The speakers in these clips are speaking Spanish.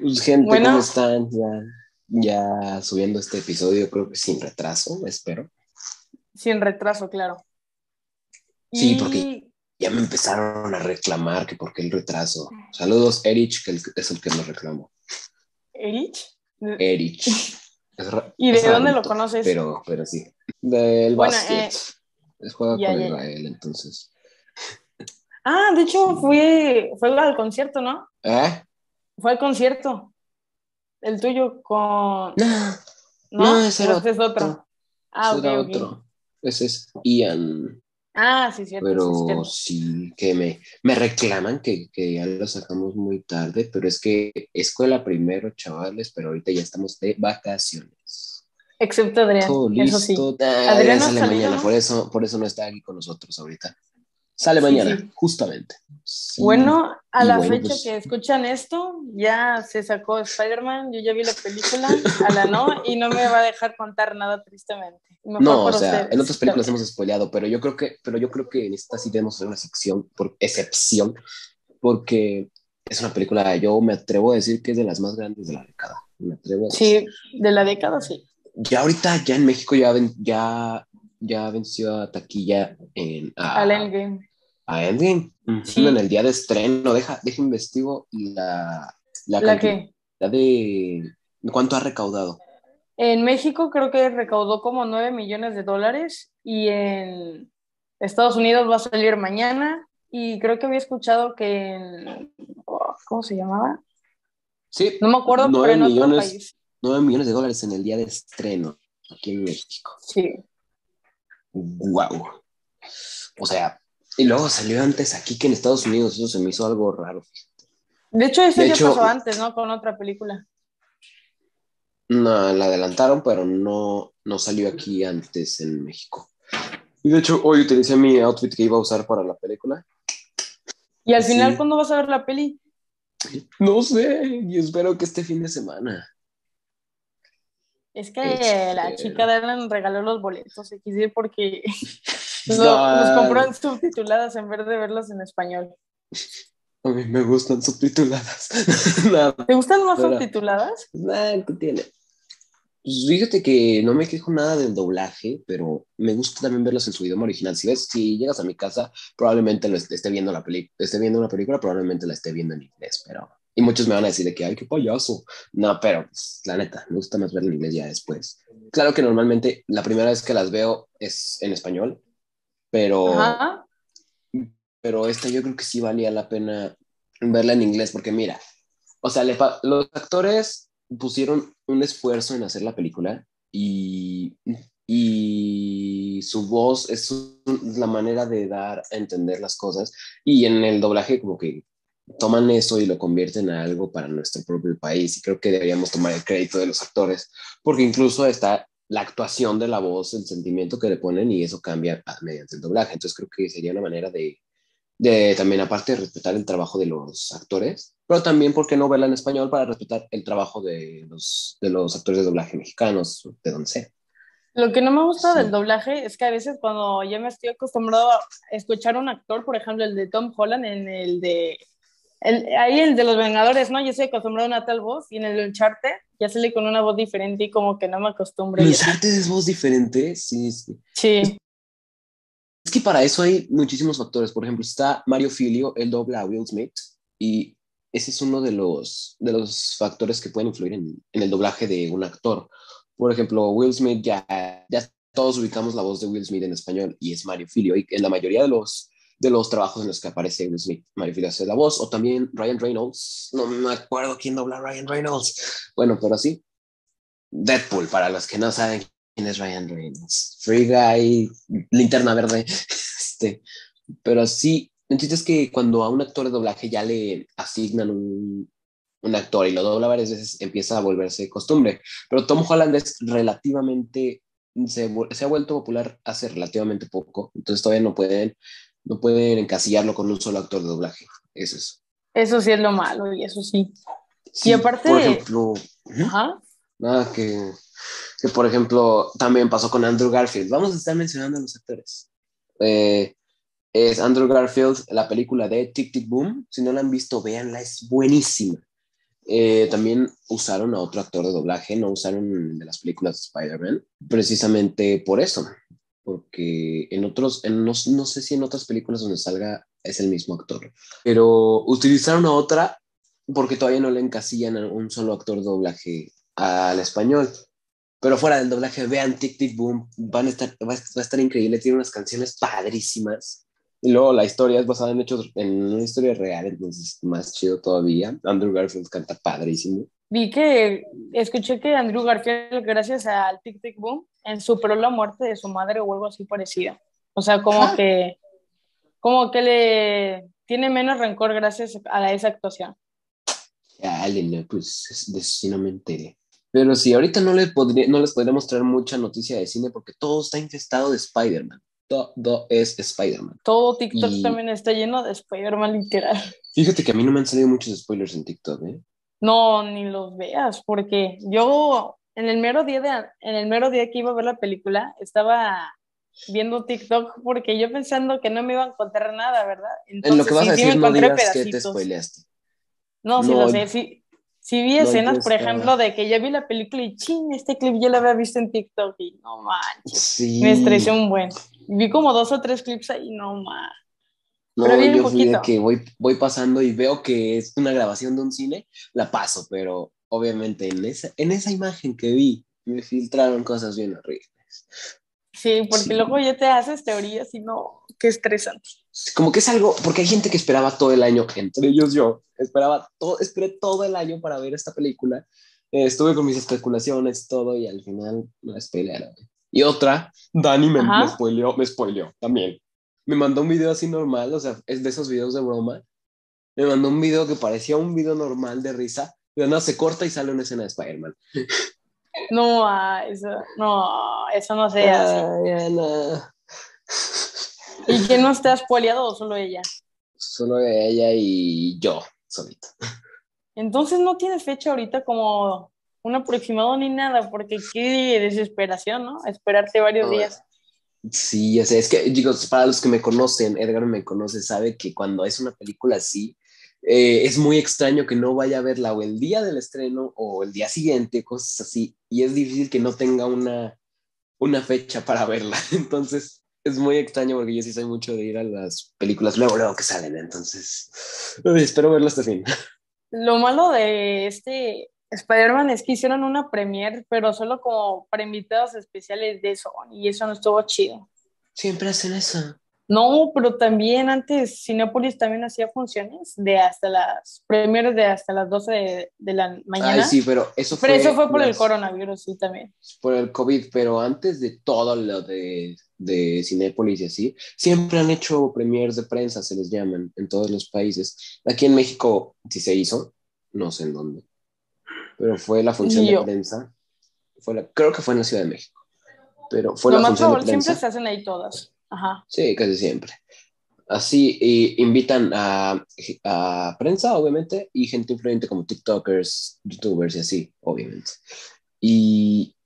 Pues, gente, ¿cómo están? Ya, ya subiendo este episodio, creo que sin retraso, espero. Sin retraso, claro. Sí, porque ya me empezaron a reclamar que por qué el retraso. Saludos, Erich, que es el que me reclamó. ¿Erich? Erich. ¿Y de dónde lo conoces? Pero, pero sí. Del básquet. Eh, juega con Israel, entonces. Ah, de hecho fue, fue al concierto, ¿no? ¿Eh? Fue al concierto. El tuyo con. No, no, ese era es otro. Ah, ese otro. Ese es Ian. Ah, sí, cierto. Pero sí, que me, me reclaman que, que, ya lo sacamos muy tarde, pero es que escuela primero, chavales, pero ahorita ya estamos de vacaciones. Excepto Adrián. eso sí. Ah, Adrián sale mañana, por eso, por eso no está aquí con nosotros ahorita. Sale mañana, justamente. bueno, a la fecha pues que escuchan esto, ya se sacó Spider-Man, yo ya vi la película, a la no, y no me va a dejar contar nada tristemente. no, o sea, en otras películas hemos spoileado, pero yo creo que, pero yo creo que en esta sí debemos hacer una sección, por excepción, porque es una película, yo me atrevo a decir que es de las más grandes de la década. Me atrevo a decir. Sí, de la década, sí. Ya ahorita, ya en México ya, ya ya venció a taquilla en... A, Al Endgame. A Endgame. En el día de estreno. Deja, deja investigo la... ¿La, ¿La qué? de... ¿Cuánto ha recaudado? En México creo que recaudó como 9 millones de dólares y en Estados Unidos va a salir mañana y creo que había escuchado que en... ¿Cómo se llamaba? Sí. No me acuerdo, 9 pero en millones, otro país. 9 millones de dólares en el día de estreno aquí en México. Sí wow. O sea, y luego salió antes aquí que en Estados Unidos, eso se me hizo algo raro. De hecho, eso ya pasó antes, ¿no? Con otra película. No, la adelantaron, pero no, no salió aquí antes en México. Y de hecho, hoy utilicé mi outfit que iba a usar para la película. ¿Y al final cuándo vas a ver la peli? No sé, y espero que este fin de semana. Es que la este, chica de Alan regaló los boletos XD porque los, compró en subtituladas en vez de verlos en español. A mí me gustan subtituladas. ¿Te gustan más subtituladas? Nada, ¿qué tiene? Pues fíjate que no me quejo nada del doblaje, pero me gusta también verlos en su idioma original. Si ves, si llegas a mi casa, probablemente lo esté viendo la película, esté viendo una película, probablemente la esté viendo en inglés, pero y muchos me van a decir de que, ay, qué payaso. No, pero pues, la neta, me gusta más verlo en inglés ya después. Claro que normalmente la primera vez que las veo es en español, pero, pero esta yo creo que sí valía la pena verla en inglés, porque mira, o sea, los actores pusieron un esfuerzo en hacer la película y, y su voz es la manera de dar a entender las cosas y en el doblaje como que toman eso y lo convierten a algo para nuestro propio país. Y creo que deberíamos tomar el crédito de los actores, porque incluso está la actuación de la voz, el sentimiento que le ponen y eso cambia mediante el doblaje. Entonces creo que sería una manera de, de también, aparte de respetar el trabajo de los actores, pero también, ¿por qué no verla en español para respetar el trabajo de los, de los actores de doblaje mexicanos, de donde sea? Lo que no me gusta del doblaje es que a veces cuando ya me estoy acostumbrado a escuchar a un actor, por ejemplo, el de Tom Holland en el de ahí el de los Vengadores, ¿no? Yo estoy acostumbrado a una tal voz y en el Uncharted ya sale con una voz diferente y como que no me acostumbro. ¿El Uncharted es voz diferente? Sí, sí. Sí. Es que para eso hay muchísimos factores. Por ejemplo, está Mario Filio, él dobla a Will Smith y ese es uno de los, de los factores que pueden influir en, en el doblaje de un actor. Por ejemplo, Will Smith ya, ya todos ubicamos la voz de Will Smith en español y es Mario Filio y en la mayoría de los de los trabajos en los que aparece Will Smith, Mario hace la voz, o también Ryan Reynolds, no me acuerdo quién dobla Ryan Reynolds, bueno, pero sí, Deadpool, para los que no saben quién es Ryan Reynolds, Free Guy, Linterna Verde, este, pero sí, el es que cuando a un actor de doblaje ya le asignan un, un actor y lo dobla varias veces, empieza a volverse costumbre, pero Tom Holland es relativamente se, se, ha vuelto popular hace relativamente poco, entonces todavía no pueden no pueden encasillarlo con un solo actor de doblaje. Eso es. Eso sí es lo malo, y eso sí. y aparte. Por ejemplo. Nada, que, que, por ejemplo también pasó con Andrew Garfield. Vamos a estar mencionando a los actores. Eh, es Andrew Garfield, la película de Tic Tic Boom. Si no la han visto, véanla, es buenísima. Eh, también usaron a otro actor de doblaje, no usaron de las películas de Spider-Man, precisamente por eso, porque en otros, en, no, no, sé si en otras películas donde salga es el mismo actor, pero utilizaron a otra porque todavía no le encasillan a un solo actor doblaje al español. Pero fuera del doblaje, vean Tic Tic Boom, van a estar, va, a estar increíble, tiene unas canciones padrísimas. Y luego la historia es basada en hechos, en una historia real, entonces más chido todavía. Andrew Garfield canta padrísimo. Vi que, escuché que Andrew Garfield, gracias al Tic Tic Boom, superó la muerte de su madre o algo así parecido. O sea, como ah. que, como que le tiene menos rencor gracias a esa actuación. Elena, pues de eso sí no me enteré. Pero sí, ahorita no, le podría, no les podría mostrar mucha noticia de cine porque todo está infestado de Spider-Man. Todo es Spider-Man. Todo TikTok también está lleno de Spider-Man literal. Fíjate que a mí no me han salido muchos spoilers en TikTok, ¿eh? No, ni los veas, porque yo en el mero día de, en el mero día que iba a ver la película, estaba viendo TikTok porque yo pensando que no me iba a encontrar nada, ¿verdad? en lo que vas a decir, no digas que te spoileaste. No, sí lo sé, sí, sí vi escenas, por ejemplo, de que ya vi la película y ching, este clip ya lo había visto en TikTok y no manches, sí. me estresé un buen. Vi como dos o tres clips ahí, no manches. No, pero yo fui de que voy, voy pasando y veo que es una grabación de un cine, la paso, pero obviamente en esa, en esa imagen que vi me filtraron cosas bien horribles. Sí, porque luego ya te haces teorías y no, qué estresante. Como que es algo, porque hay gente que esperaba todo el año, entre ellos yo, esperaba todo, esperé todo el año para ver esta película. Eh, estuve con mis especulaciones, todo, y al final me spoilearon. Y otra, Dani me, me spoileó, me spoileó también. Me mandó un video así normal, o sea, es de esos videos de broma. Me mandó un video que parecía un video normal de risa, pero no, se corta y sale una escena de Spider-Man. No, ah, eso no, eso no se hace. ¿Y quién no está spoileado o solo ella? Solo ella y yo, solito. Entonces no tiene fecha ahorita como un aproximado ni nada, porque qué desesperación, ¿no? Esperarte varios días. Sí, ya sé, es que, chicos, para los que me conocen, Edgar me conoce, sabe que cuando es una película así, eh, es muy extraño que no vaya a verla o el día del estreno o el día siguiente, cosas así, y es difícil que no tenga una, una fecha para verla. Entonces, es muy extraño porque yo sí soy mucho de ir a las películas luego, luego que salen, entonces, espero verla hasta fin. Lo malo de este Spider-Man es que hicieron una premiere, pero solo como para invitados especiales de eso, y eso no estuvo chido. Siempre hacen eso. No, pero también antes Cinepolis también hacía funciones de hasta las primeras de hasta las 12 de, la mañana. Ay, sí, pero eso fue. Pero eso fue por el coronavirus, sí, también. Por el COVID, pero antes de todo lo de, de Cinépolis y así, siempre han hecho premiers de prensa, se les llaman, en todos los países. Aquí en México sí se hizo, no sé en dónde, pero fue la función de prensa. Fue la, creo que fue en la Ciudad de México. Pero fue la función de prensa. Siempre se hacen ahí todas. Sí, casi siempre. Así y invitan a, a, prensa, obviamente, y gente influyente como TikTokers, YouTubers y así, obviamente. Y,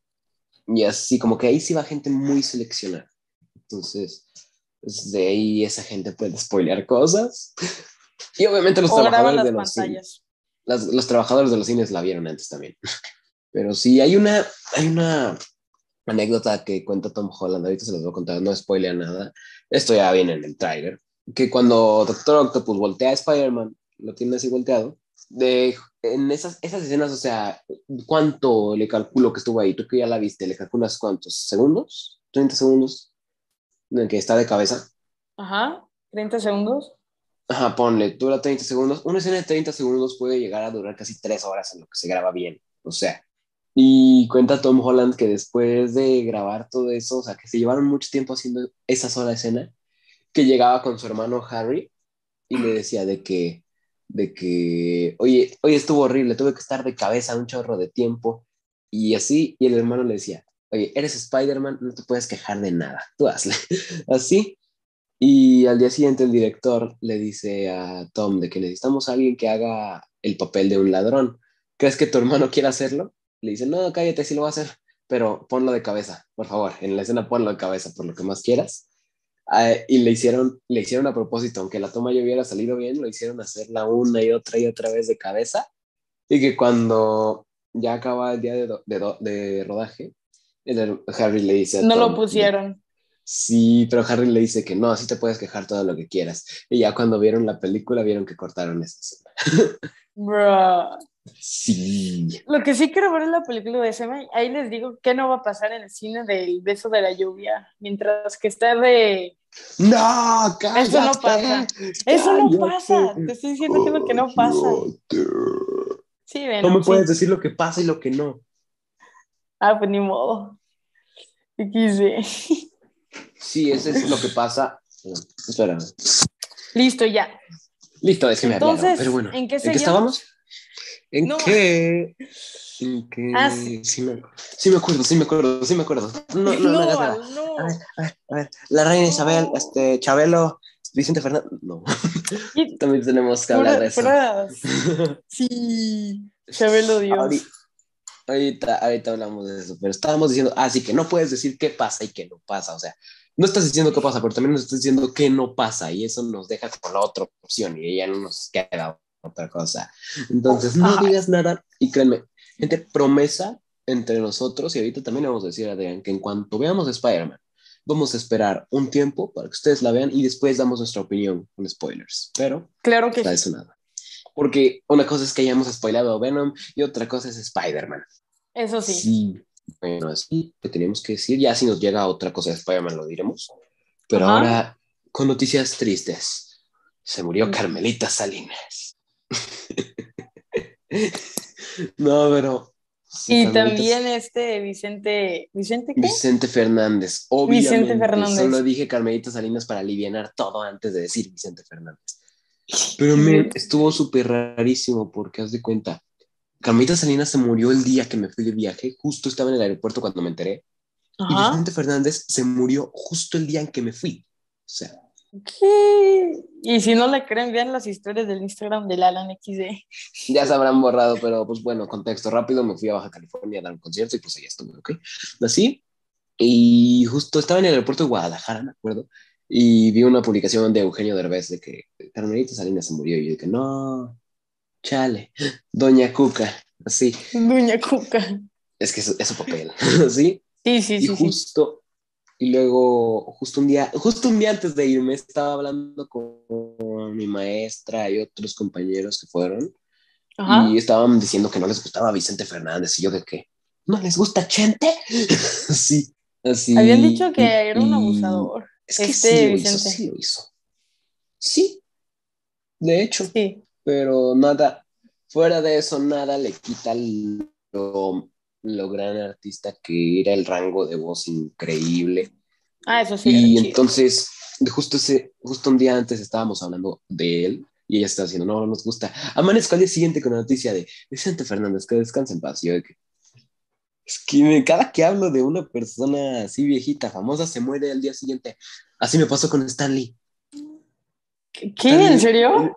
y así, como que ahí sí va gente muy seleccionada. Entonces, pues, de ahí esa gente puede spoilear cosas. Y obviamente los trabajadores de los los trabajadores de los cines la vieron antes también. Pero sí, hay una, hay una anécdota que cuenta Tom Holland, ahorita se los voy a contar, no spoilea nada, esto ya viene en el trailer, que cuando Doctor Octopus voltea a Spider-Man, lo tiene así volteado, de, en esas, esas escenas, o sea, ¿cuánto le calculo que estuvo ahí? Tú que ya la viste, ¿le calculas cuántos? ¿Segundos? ¿30 segundos? En que está de cabeza. Ajá, 30 segundos. Ajá, ponle, dura 30 segundos. Una escena de 30 segundos puede llegar a durar casi 3 horas en lo que se graba bien. O sea, y cuenta Tom Holland que después de grabar todo eso, o sea, que se llevaron mucho tiempo haciendo esa sola escena, que llegaba con su hermano Harry y le decía de que, de que, oye, oye, estuvo horrible, tuve que estar de cabeza un chorro de tiempo. Y así, y el hermano le decía, oye, eres Spider-Man, no te puedes quejar de nada, tú hazle. así. Y al día siguiente el director le dice a Tom de que necesitamos a alguien que haga el papel de un ladrón. ¿Crees que tu hermano quiere hacerlo? le dice, no, cállate, sí lo voy a hacer, pero ponlo de cabeza, por favor, en la escena ponlo de cabeza, por lo que más quieras. Ah, y le hicieron, le hicieron a propósito, aunque la toma ya hubiera salido bien, lo hicieron hacerla una y otra y otra vez de cabeza. Y que cuando ya acaba el día de, de, de rodaje, Harry le dice... no lo pusieron. Sí, pero Harry le dice que no, así te puedes quejar todo lo que quieras. Y ya cuando vieron la película, vieron que cortaron esa escena. Bro. Sí. Lo que sí quiero ver es la película de Sema. Ahí les digo qué no va a pasar en el cine del beso de la lluvia. Mientras que está de. ¡No! Cállate, Eso no pasa. Eso no pasa. Te estoy diciendo que lo que no pasa. Sí, ven. No me puedes decir lo que pasa y lo que no. Ah, pues ni modo. XD. Sí, eso es lo que pasa. Espera. Listo, ya. Listo, es que me Entonces, pero bueno. ¿en qué, ¿En qué estábamos? ¿En qué? ¿En qué? Ah, sí. Sí, me, sí. me, acuerdo, sí me acuerdo, sí me acuerdo. No, no, no, no, no. A ver, a ver, a ver. La reina Isabel, este, Chabelo, Vicente Fernández. No. También tenemos que hablar de eso. Sí, Chabelo Dios. Ahorita, ahorita hablamos de eso, pero estábamos diciendo, ah, sí, que no puedes decir qué pasa y qué no pasa. O sea, no estás diciendo qué pasa, pero también nos estás diciendo qué no pasa y eso nos deja con la otra opción y ya no nos queda otra cosa. Entonces, no digas nada y créanme, gente, promesa entre nosotros y ahorita también vamos a decir, Adrián, que en cuanto veamos Spider-Man, vamos a esperar un tiempo para que ustedes la vean y después damos nuestra opinión con spoilers. Pero, claro que está eso nada. Porque una cosa es que hayamos spoilado a Venom y otra cosa es Spider-Man. Eso sí. Sí, bueno, así que teníamos que decir. Ya si nos llega otra cosa de Spider-Man lo diremos. Pero ahora, con noticias tristes. Se murió. Carmelita Salinas. no, pero... y también este Vicente... ¿Vicente qué? Vicente Fernández. Obviamente. Vicente Fernández. Solo dije Carmelita Salinas para aliviar todo antes de decir Vicente Fernández. Pero me estuvo súper rarísimo porque haz de cuenta, Carmelita Salinas se murió el día que me fui de viaje, justo estaba en el aeropuerto cuando me enteré. Y Vicente Fernández se murió justo el día en que me fui. O sea. ¿Qué? Y si no le creen, vean las historias del Instagram del Alan XD. Ya se habrán borrado, pero pues bueno, contexto rápido, me fui a Baja California a dar un concierto y pues ahí estuve, ¿ok? Así. Y justo estaba en el aeropuerto de Guadalajara, me acuerdo, y vi una publicación de Eugenio Derbez de que Carmelita Salinas se murió y yo dije, no, Chale, Doña Cuca, así. Doña Cuca. Es que es, es su papel, ¿sí? Sí, sí, y justo, y luego, justo un día, justo un día antes de irme, estaba hablando con mi maestra y otros compañeros que fueron, y estaban diciendo que no les gustaba Vicente Fernández, y yo de qué, ¿no les gusta Chente? sí, así. Habían dicho que era un abusador. Es que este sí, lo hizo, sí lo hizo. Sí, de hecho. Sí pero nada, fuera de eso, nada le quita lo, lo gran artista que era el rango de voz increíble. Ah, eso sí. Y entonces, justo, ese, justo un día antes estábamos hablando de él y ella está diciendo, no, no nos gusta. Amanezco al día siguiente con la noticia de Vicente Fernández, que descansa en paz. es que cada que hablo de una persona así viejita, famosa, se muere al día siguiente. Así me pasó con Stanley. ¿Qué? ¿En serio?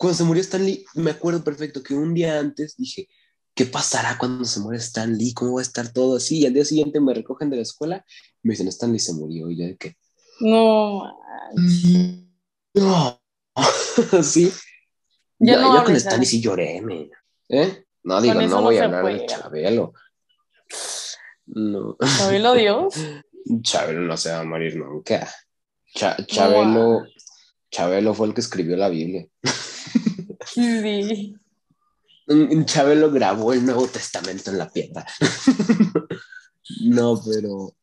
Cuando se murió Stan Lee, me acuerdo perfecto que un día antes dije, ¿qué pasará cuando se muere Stan Lee? ¿Cómo va a estar todo así? Y al día siguiente me recogen de la escuela y me dicen, Stan Lee se murió. Y yo de qué. No. No. sí. Ya, no yo con Stan Lee sí lloré, me. ¿Eh? No, digo, no voy a hablar de Chabelo. No. ¿Chabelo Dios? Chabelo no se va a morir nunca. Chabelo, Chabelo fue el que escribió la Biblia. Sí. Chabelo grabó el Nuevo Testamento en la piedra. no, pero,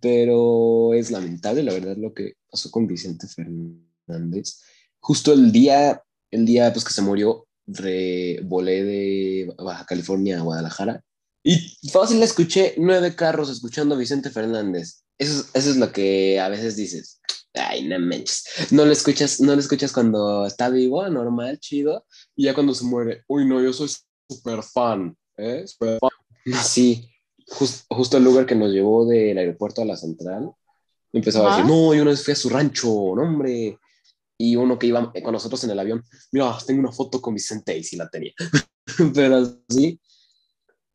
pero es lamentable, la verdad, lo que pasó con Vicente Fernández. Justo el día, el día pues, que se murió, volé de Baja California a Guadalajara y fácil escuché nueve carros escuchando a Vicente Fernández. Eso, eso es lo que a veces dices ay, no manches. No lo escuchas, no lo escuchas cuando está vivo, normal, chido, y ya cuando se muere, uy, no, yo soy súper fan, ¿eh? Super fan. Sí, justo el lugar que nos llevó del aeropuerto a la central, empezaba a decir, no, yo una vez fui a su rancho, no, hombre. Y uno que iba con nosotros en el avión, mira, tengo una foto con Vicente y sí la tenía. Pero sí.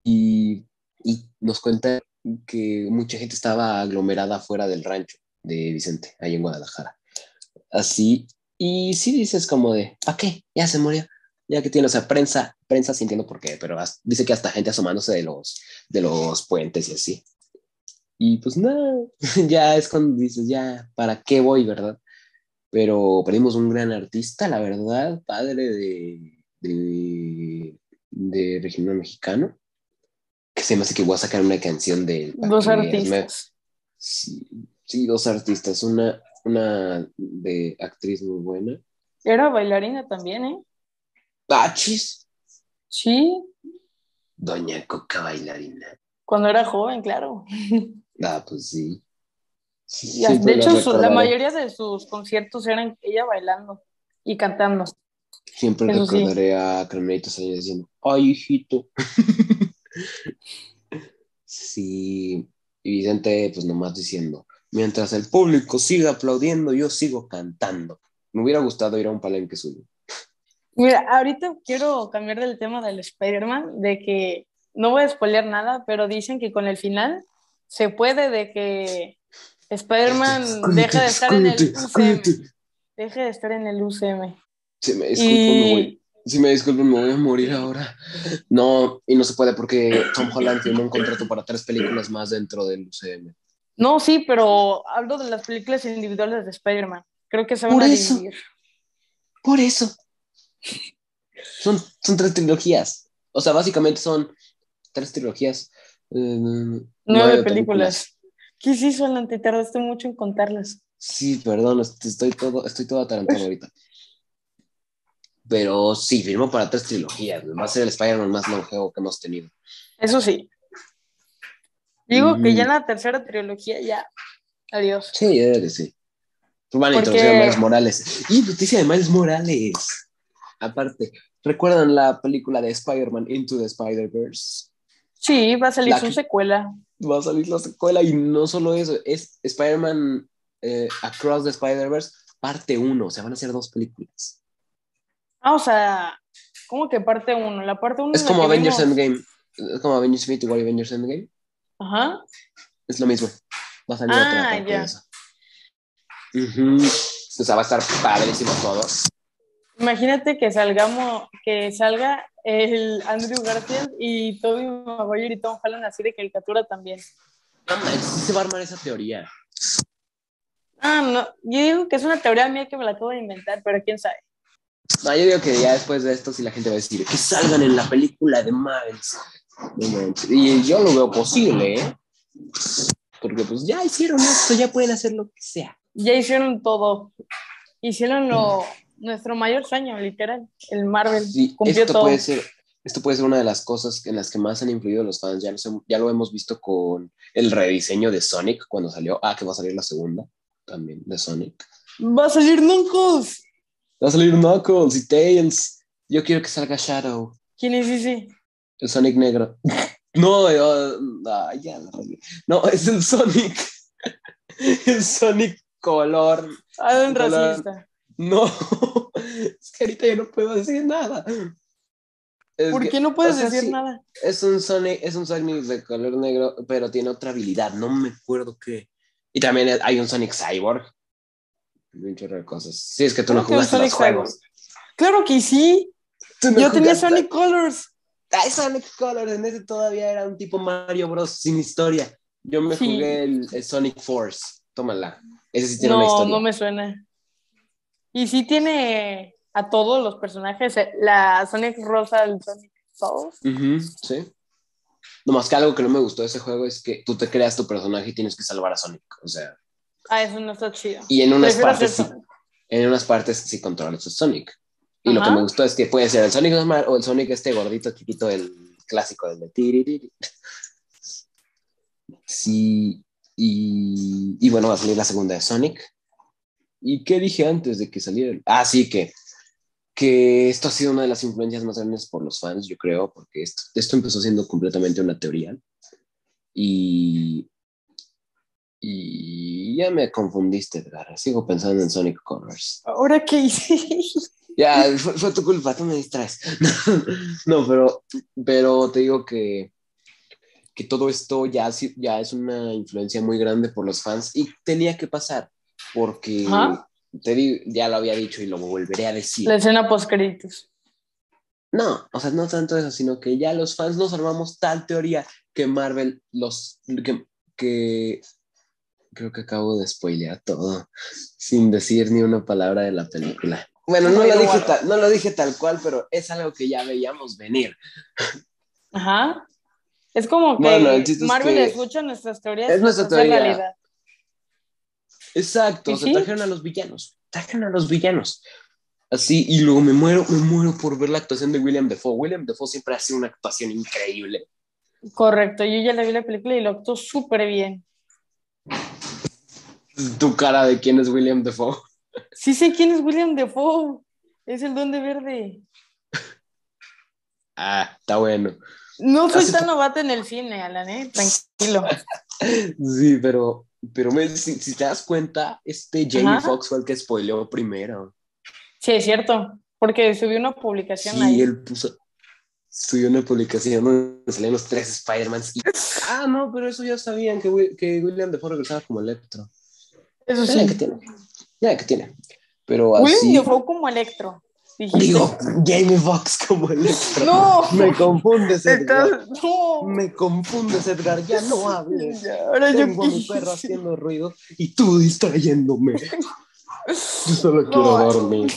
Y, y nos cuenta que mucha gente estaba aglomerada fuera del rancho de Vicente, ahí en Guadalajara. Así, y sí dices como de, ¿para qué? Ya se murió. ya que tiene, o sea, prensa, prensa sí entiendo por qué, pero dice que hasta gente asomándose de los, de los puentes y así. Y pues nada, ya es cuando dices, ya, ¿para qué voy, verdad? Pero perdimos un gran artista, la verdad, padre de, de, de regional mexicano, que se me hace que voy a sacar una canción de... Dos artistas. Sí, sí, dos artistas, una, una de actriz muy buena. Era bailarina también, ¿eh? ¿Pachis? Sí. Doña Coca bailarina. Cuando era joven, claro. Ah, pues sí. de hecho, la mayoría de sus conciertos eran ella bailando y cantando. Siempre recordaré a Carmelito Sánchez diciendo, ¡ay, hijito! sí, y Vicente, pues nomás diciendo, mientras el público siga aplaudiendo, yo sigo cantando. Me hubiera gustado ir a un palenque suyo. Mira, ahorita quiero cambiar del tema del Spider-Man, de que no voy a spoilear nada, pero dicen que con el final se puede de que Spider-Man deje de estar en el UCM. Deje de estar en el UCM. Si me disculpo, me voy. Si me disculpo, me voy a morir ahora. No, y no se puede porque Tom Holland firmó un contrato para tres películas más dentro del UCM. No, sí, pero hablo de las películas individuales de Spider-Man. Creo que se van a dividir. Por eso. Son, son tres trilogías. O sea, básicamente son tres trilogías. Eh, nueve, películas. ¿Qué sí, Solante? Tardaste mucho en contarlas. Sí, perdón, estoy todo, estoy todo atarantado ahorita. Pero sí, firmó para tres trilogías. Va a ser el Spider-Man más longevo que hemos tenido. Eso sí. Digo que ya en la tercera trilogía ya. Adiós. Sí, ya que sí. Van a introducir a Miles Morales. Y noticia de Miles Morales. Aparte, ¿recuerdan la película de Spider-Man Into the Spider-Verse? Sí, va a salir su secuela. Va a salir la secuela y no solo eso, es Spider-Man eh, Across the Spider-Verse parte 1, o sea, van a ser dos películas. Ah, o sea, ¿cómo que parte 1? La parte 1 es, como Avengers Endgame. Es como Avengers Infinity War y Avengers Endgame. Ajá. Es lo mismo. Va a salir otra ah, de eso. O sea, va a estar padrísimo todo. Imagínate que salgamos, que salga el Andrew Garfield y Toby Maguire y Tom Holland así de caricatura también. No se va a armar esa teoría. Ah, no, yo digo que es una teoría mía que me la acabo de inventar, pero quién sabe. No, yo digo que ya después de esto, si la gente va a decir que salgan en la película de Miles. Y yo lo veo posible, ¿eh? Porque pues ya hicieron esto, ya pueden hacer lo que sea. Ya hicieron todo. Hicieron lo, nuestro mayor sueño, literal, el Marvel. Sí, esto Puede ser, esto puede ser una de las cosas en las que más han influido los fans. Ya, ya lo hemos visto con el rediseño de Sonic cuando salió. Ah, que va a salir la segunda también de Sonic. Va a salir Knuckles. Va a salir Knuckles y Tails. Yo quiero que salga Shadow. ¿Quién es ese? El Sonic negro. No, ya No, es el Sonic. el Sonic color. Ah, un racista. No, es que ahorita yo no puedo decir nada. ¿Por qué no puedes decir nada? Es un Sonic, es un Sonic de color negro, pero tiene otra habilidad, no me acuerdo qué. Y también hay un Sonic Cyborg. Un chorro de cosas. Sí, es que tú no jugaste los juegos. Claro que sí. yo tenía Sonic Colors. Sonic Colors, en ese todavía era un tipo Mario Bros. sin historia. Yo me jugué el, Sonic Force. Tómala. Ese sí tiene una historia. No, no me suena. Y sí tiene a todos los personajes, eh, la Sonic Rosa, el Sonic todos. sí. Nomás que algo que no me gustó de ese juego es que tú te creas tu personaje y tienes que salvar a Sonic. O sea. Ah, eso no está chido. Y en unas partes sí. En unas partes sí controlas a Sonic. Y lo que me gustó es que puede ser el Sonic normal o el Sonic este gordito chiquito, el clásico, el de. Sí. Y, y bueno, va a salir la segunda de Sonic. ¿Y qué dije antes de que saliera? Ah, sí, que, que esto ha sido una de las influencias más grandes por los fans, yo creo, porque esto, esto empezó siendo completamente una teoría. Y, y ya me confundiste, Edgar. Sigo pensando en Sonic Colors. ¿Ahora qué hice? Ya, fue, tu culpa, tú me distraes. no, pero, pero te digo que, que todo esto ya, ya es una influencia muy grande por los fans y tenía que pasar porque te ya lo había dicho y lo volveré a decir. La escena post créditos. No, o sea, no tanto eso, sino que ya los fans nos armamos tal teoría que Marvel los... que, que creo que acabo de spoilear todo sin decir ni una palabra de la película. Bueno, no lo, dije tal, no lo dije tal cual, pero es algo que ya veíamos venir. Ajá. Es como que Marvel escucha nuestras teorías. Es nuestra teoría. Realidad. Exacto, se trajeron a los villanos. Trajeron a los villanos. Así, y luego me muero, me muero por ver la actuación de William Defoe. William Defoe siempre hace una actuación increíble. Correcto, yo ya le vi la película y lo actuó súper bien. Tu cara de quién es William Defoe. Sí sé quién es William Defoe. Es el Duende Verde. Ah, está bueno. No soy tan novata en el cine, Alan, ¿eh? Tranquilo. sí, pero, pero si, te das cuenta, este Jamie Foxx fue el que spoileó primero. Sí, es cierto, porque subió una publicación ahí. Sí, él puso, subió una publicación donde salían los tres Spider-Mans. Ah, no, pero eso ya sabían que, que William Defoe regresaba como Electro. Eso sí. que tiene. Ya que tiene. Pero así... Defoe como Electro. Digo, Jamie Foxx como Electro. No. Me confundes, Edgar. No. Me confundes, Edgar. Ya no hables. ahora Tengo yo a mi perro haciendo ruido y tú distrayéndome. Yo solo quiero dormir.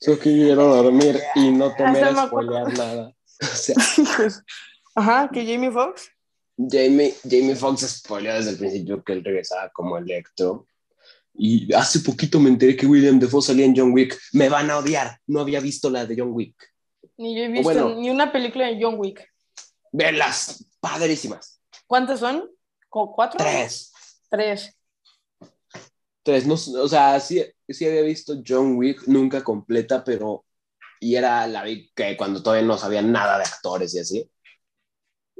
Yo quiero dormir y no temer a spoilear nada. Ajá, que Jamie Foxx. Jamie, Jamie Foxx spoileó desde el principio que él regresaba como Electro. Y hace poquito me enteré que William Defoe salía en John Wick. Me van a odiar. No había visto la de John Wick. Ni yo he visto ni una película de John Wick. Velas, padrísimas. ¿Cuántas son? ¿Cuatro? Tres. Tres. Tres, no, o sea, sí, sí había visto John Wick, nunca completa, pero y era la vi que cuando todavía no sabía nada de actores y así.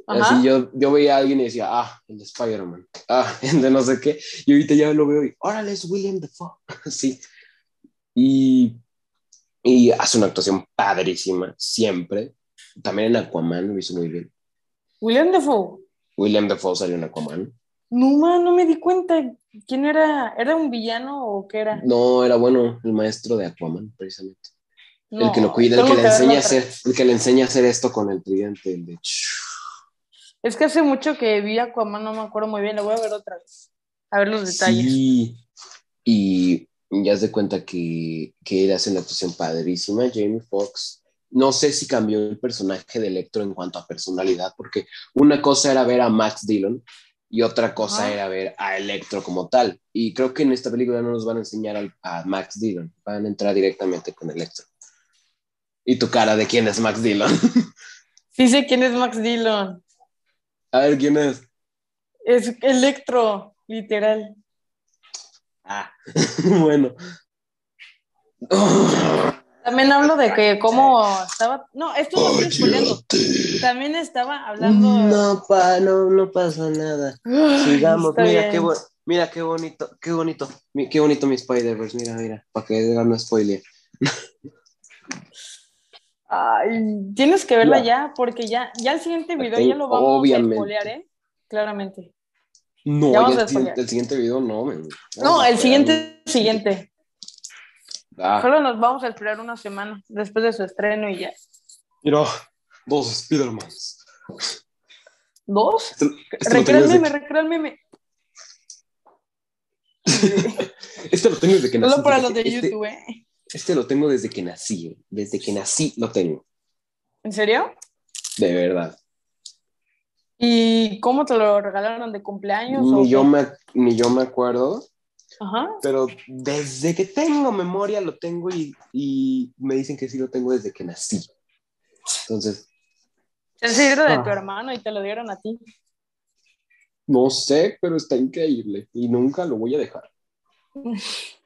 Así yo, yo veía a alguien y decía, ah, el de Spider-Man, ah, el de no sé qué, y ahorita ya lo veo y, órale, es William Defoe, sí. Y, y hace una actuación padrísima, siempre. También en Aquaman lo hizo muy bien. ¿William Defoe? William Defoe salió en Aquaman. No, no me di cuenta. ¿Quién era? ¿Era un villano o qué era? No, era bueno, el maestro de Aquaman, precisamente. el que lo cuida, el que, le enseña a hacer, el que le enseña a hacer esto con el tridente, el de... Es que hace mucho que vi Aquaman, no me acuerdo muy bien, lo voy a ver otra vez. A ver los detalles. Sí, y ya se cuenta que, que él hace una actuación padrísima, Jamie Foxx. No sé si cambió el personaje de Electro en cuanto a personalidad, porque una cosa era ver a Max Dillon y otra cosa era ver a Electro como tal. Y creo que en esta película no nos van a enseñar a, Max Dillon, van a entrar directamente con Electro. ¿Y tu cara de quién es Max Dillon? Sí sé quién es Max Dillon. A ver, ¿quién es? Es Electro, literal. Ah, bueno. También hablo de que cómo estaba. No, esto no estoy También estaba hablando. No, pa, no, no pasa nada. Sigamos, mira qué, mira qué bonito, qué bonito, qué bonito mi Spider-Verse, mira, mira, para que no spoiler. Ay, tienes que verla ya, porque ya, ya el siguiente video ya lo vamos a spoilear, ¿eh? Claramente. No, el, siguiente, video no. no, el siguiente, siguiente. Ah. Solo nos vamos a esperar una semana después de su estreno y ya. Mira, dos Spider-Mans. ¿Dos? Este, este el meme, el meme. este lo tengo desde que nací. Solo para los de este YouTube, ¿eh? Este lo tengo desde que nací. Desde que nací lo tengo. ¿En serio? De verdad. ¿Y cómo te lo regalaron de cumpleaños? Ni, yo, me, ni yo me acuerdo. Ajá. Pero desde que tengo memoria lo tengo y, me dicen que sí lo tengo desde que nací. Entonces. Es de ah. tu hermano y te lo dieron a ti. No sé, pero está increíble y nunca lo voy a dejar.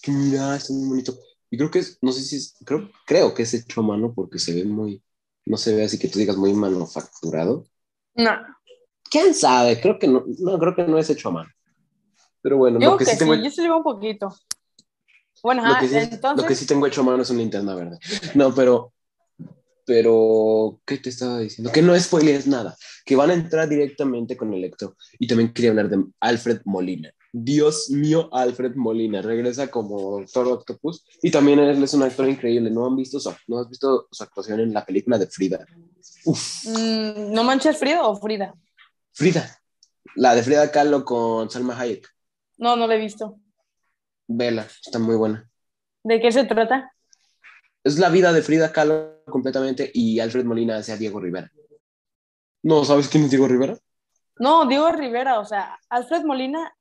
que mira, está muy bonito. Y creo que es, no sé si es, creo, creo que es hecho a mano porque se ve muy, no se ve así que tú digas muy manufacturado. No. ¿Quién sabe? Creo que no, no creo que no es hecho a mano. Pero bueno, yo lo que, sí, tengo... yo se le un poquito. Bueno, lo, que sí, entonces... lo que sí tengo hecho a mano es una linterna verde. No, pero, pero, ¿qué te estaba diciendo? Que no es nada, que van a entrar directamente con Electro. Y también quería hablar de Alfred Molina. Dios mío, Alfred Molina. Regresa como Doctor Octopus. Y también él es un actor increíble. ¿No han visto su, ¿no has visto su actuación en la película de Frida? Mm, ¿No manches Frida o Frida? Frida. La de Frida Kahlo con Salma Hayek. No, no la he visto. Vela, está muy buena. ¿De qué se trata? Es la vida de Frida Kahlo completamente y Alfred Molina hace a Diego Rivera. ¿No sabes quién es Diego Rivera? No, Diego Rivera, o sea, Alfred Molina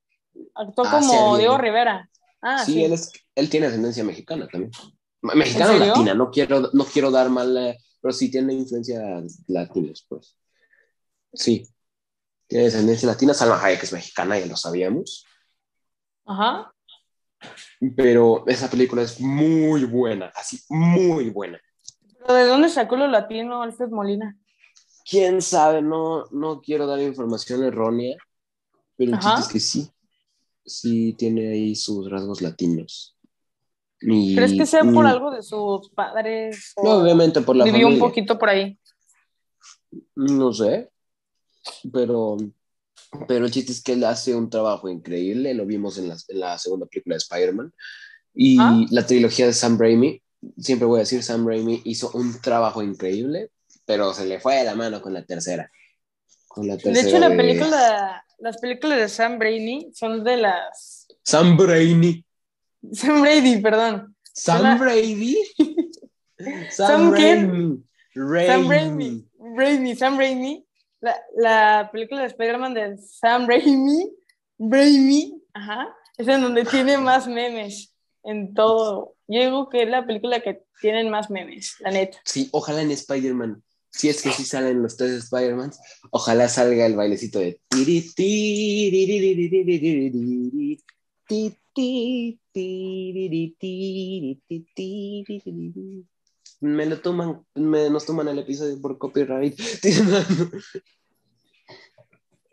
actuó ah, como Diego Rivera. Ah, sí, Él, es, él tiene ascendencia mexicana también. Mexicana o latina, no quiero, no quiero dar mal, pero sí tiene influencia latina, pues. Sí, tiene descendencia latina. Salma Hayek es mexicana, ya lo sabíamos. Ajá. Pero esa película es muy buena, así, muy buena. ¿Pero de dónde sacó lo latino Alfred Molina? Quién sabe, no, no quiero dar información errónea, pero el chiste es que sí, sí tiene ahí sus rasgos latinos. ¿Crees que sea por algo de sus padres? No, obviamente por la Vivió un poquito por ahí. No sé, pero, pero el chiste es que él hace un trabajo increíble, lo vimos en la, segunda película de Spider-Man, y ah. la trilogía de Sam Raimi, siempre voy a decir, Sam Raimi hizo un trabajo increíble, pero se le fue de la mano con la tercera. Con la tercera de hecho, la película las películas de Sam Brady son de las... Sam Brady. Sam Brady, perdón. Sam Brady. Sam, Raimi. Sam Raimi. Raimi. Sam Raimi. La, la película de Spider-Man de Sam Raimi. Raimi. Ajá. Es en donde tiene más memes en todo. Yo digo que es la película que tienen más memes, la neta. Sí, ojalá en Spider-Man si es que sí salen los tres Spider-Man, ojalá salga el bailecito de me lo toman, me, nos toman el episodio por copyright.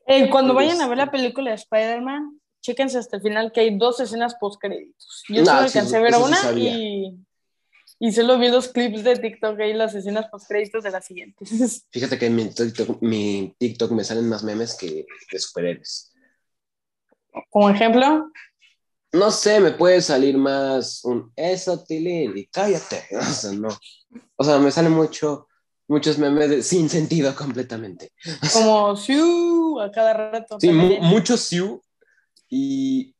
Eh, cuando vayan a ver la película de Spider-Man, chéquense hasta el final que hay dos escenas post créditos. Yo solo alcancé a ver una y y solo vi los clips de TikTok y las escenas post créditos de las siguientes. Fíjate que en mi TikTok, mi TikTok me salen más memes que de superhéroes. ¿Como ejemplo? No sé, me puede salir más un eso, Tilín, y cállate. O sea, no. O sea, me salen mucho, muchos memes sin sentido completamente. Como Siu a cada rato. Sí, muchos Siu y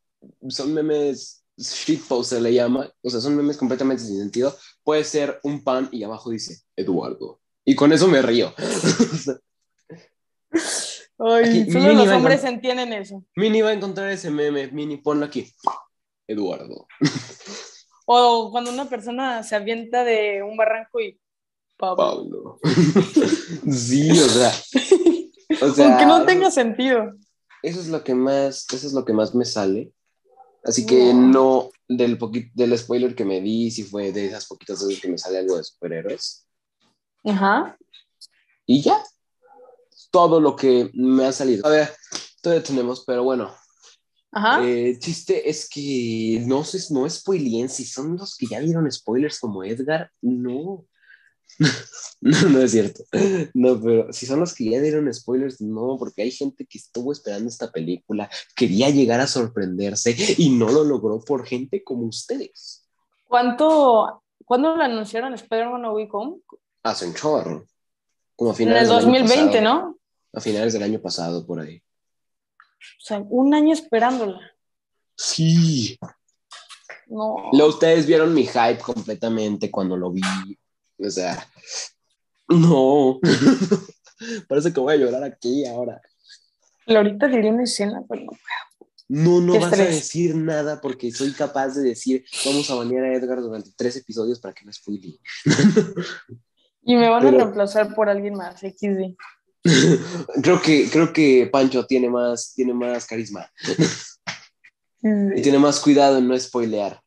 son memes shitpost se le llama, o sea, son memes completamente sin sentido. Puede ser un pan y abajo dice Eduardo. Y con eso me río. Ay, solo los hombres entienden eso. Mini va a encontrar ese meme. Mini, ponlo aquí. Eduardo. O cuando una persona se avienta de un barranco y Pablo. sí, o sea. O sea, Aunque no tenga sentido. Eso es lo que más, eso es lo que más me sale. Así que no, del, del spoiler que me di, si fue de esas poquitas veces que me sale algo de superhéroes. Ajá. Y ya. Todo lo que me ha salido. A ver, todavía tenemos, pero bueno. Ajá. Eh, chiste es que no no spoileen. Si son los que ya dieron spoilers como Edgar, no. no, no es cierto. No, pero si son los que ya dieron spoilers, no, porque hay gente que estuvo esperando esta película, quería llegar a sorprenderse y no lo logró por gente como ustedes. ¿Cuánto, cuándo lo anunciaron Spider-Man No Way Home? Hace un chorro. Como a finales en el 2020, ¿no? A finales del año pasado, por ahí. O sea, un año esperándola. Sí. No. Lo, ustedes vieron mi hype completamente cuando lo vi o sea, no. Parece que voy a llorar aquí ahora. ahorita diría una escena, pero no No, no vas a decir nada porque soy capaz de decir, vamos a banear a Edgar durante tres episodios para que no spoile. y me van a reemplazar por alguien más, XD. creo que, creo que Pancho tiene más, tiene más carisma. y tiene más cuidado en no spoilear.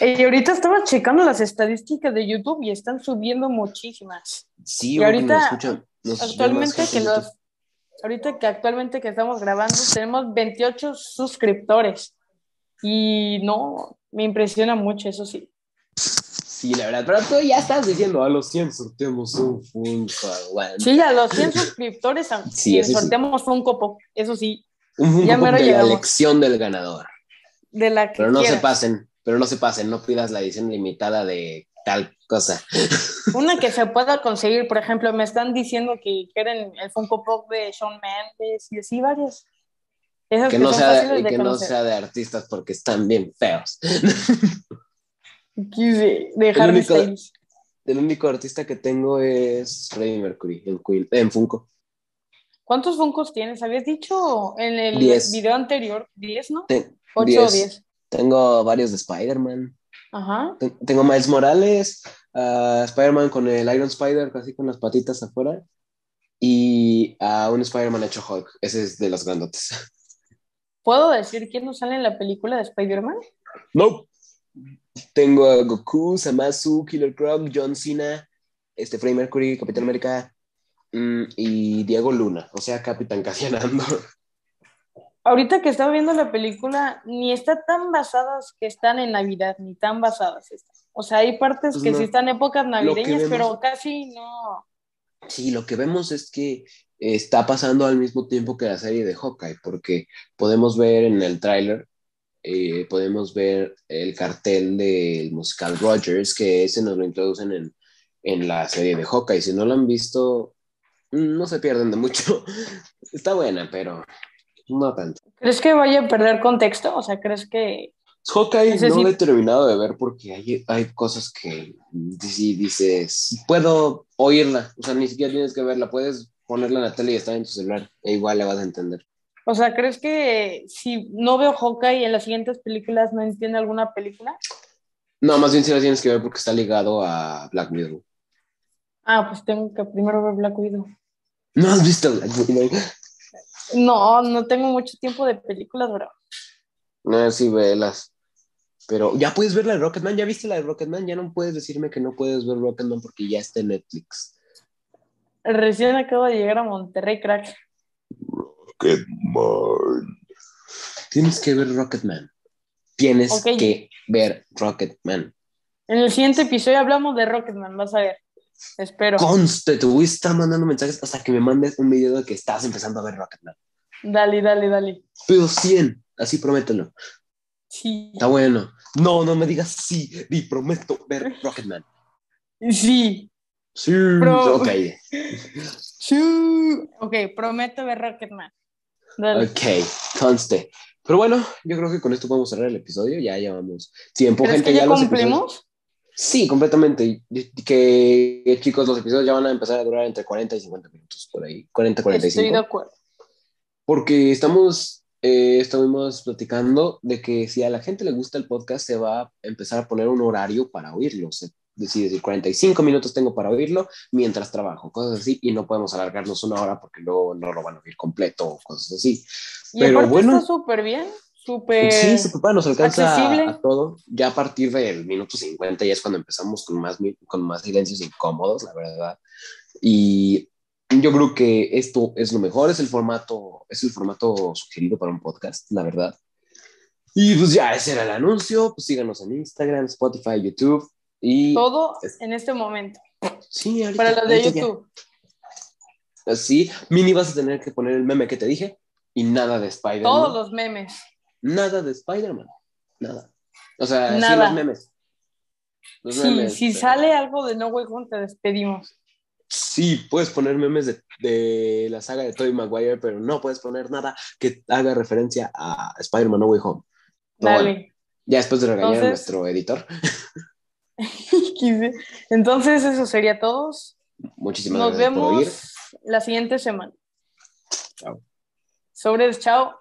Y ahorita estaba checando las estadísticas de YouTube y están subiendo muchísimas. Sí, y ahorita, actualmente que los, ahorita que actualmente que estamos grabando tenemos 28 suscriptores y no, me impresiona mucho, eso sí. Sí, la verdad, pero tú ya estás diciendo a los 100 sorteamos un Funko. Sí, a los 100 suscriptores sí, sorteamos un copo, eso sí. Un Funko Pop de la elección del ganador. De la que Pero no se pasen, pero no se pasen, no pidas la edición limitada de tal cosa. Una que se pueda conseguir, por ejemplo, me están diciendo que quieren el Funko Pop de Shawn Mendes y así varios. que, no, sea de, que no sea de artistas porque están bien feos. de, de Harry Styles. El único artista que tengo es Freddie Mercury en, en Funko. ¿Cuántos Funkos tienes? Habías dicho en el video anterior, 10, ¿no? 8 o 10. Tengo varios de Spider-Man. Ajá. Tengo Miles Morales, uh, Spider-Man con el Iron Spider, casi con las patitas afuera. Y a un Spider-Man hecho Hulk. Ese es de los grandotes. ¿Puedo decir quién no sale en la película de Spider-Man? No. Tengo a Goku, Samasu, Killer Croc, John Cena, este Freddie Mercury, Capitán América mm, y Diego Luna, o sea, Capitán Cassian Ahorita que estaba viendo la película, ni está tan basadas que están en Navidad, ni tan basadas O sea, hay partes pues que sí están épocas navideñas, pero casi no. Sí, lo que vemos es que está pasando al mismo tiempo que la serie de Hawkeye, porque podemos ver en el tráiler eh, podemos ver el cartel del musical Rogers, que ese nos lo introducen en, en la serie de Hawkeye. Si no lo han visto, no se pierden de mucho. Está buena, pero no tanto. ¿Crees que vaya a perder contexto? O sea, ¿crees que... Hawkeye no lo he terminado de ver porque hay, hay cosas que si dices, puedo oírla, o sea, ni siquiera tienes que verla, puedes ponerla en la tele y estar en tu celular, e igual le vas a entender. O sea, ¿crees que si no veo Hawkeye en las siguientes películas no entiende alguna película? No, más bien sí la tienes que ver porque está ligado a Black Widow. Ah, pues tengo que primero ver Black Widow. ¿No has visto Black Widow? No, no tengo mucho tiempo de películas, bro. No, sí, velas. Pero ya puedes ver la de Rocketman, ya viste la de Rocketman, ya no puedes decirme que no puedes ver Rocketman porque ya está en Netflix. Recién acabo de llegar a Monterrey, crack. Rocketman. Tienes que ver Rocketman. Tienes que ver Rocketman. En el siguiente episodio hablamos de Rocketman, vas a ver. Espero. Conste, te voy a estar mandando mensajes hasta que me mandes un video de que estás empezando a ver Rocketman. Dale, dale, dale. Pero 100, así promételo. Sí. Está bueno. No, no me digas sí, di prometo ver Rocketman. Sí. Sí, ok. Sí. Ok, prometo ver Rocketman. Ok, conste. Pero bueno, yo creo que con esto podemos cerrar el episodio. Ya llevamos tiempo, gente. Que ya, cumplimos? Sí, completamente. Que chicos, los episodios ya van a empezar a durar entre 40 y 50 minutos, por ahí. 40, 45. Estoy de acuerdo. Porque estamos, eh, estuvimos platicando de que si a la gente le gusta el podcast, se va a empezar a poner un horario para oírlo decir, 45 minutos tengo para oírlo mientras trabajo, cosas así, y no podemos alargarnos una hora porque luego no lo van a oír completo o cosas así. Pero bueno. Está súper bien, súper. Sí, nos alcanza a, todo. Ya a partir del minuto 50 ya es cuando empezamos con más, con más silencios incómodos, la verdad. Y yo creo que esto es lo mejor, es el formato, es el formato sugerido para un podcast, la verdad. Y pues ya, ese era el anuncio. Pues síganos en Instagram, Spotify, YouTube. Todo en este momento. Sí, ahorita, Para los de YouTube. Sí, Mini vas a tener que poner el meme que te dije y nada de Spider-Man. Todos los memes. Nada de Spider-Man. Nada. O sea, sí los memes. sí, si sale algo de No Way Home, te despedimos. Sí, puedes poner memes de, de la saga de Tobey Maguire, pero no puedes poner nada que haga referencia a Spider-Man No Way Home. Dale. ya después de regañar a nuestro editor. Entonces, eso sería todo. Muchísimas Nos gracias vemos la siguiente semana. Chao. Sobres, chao.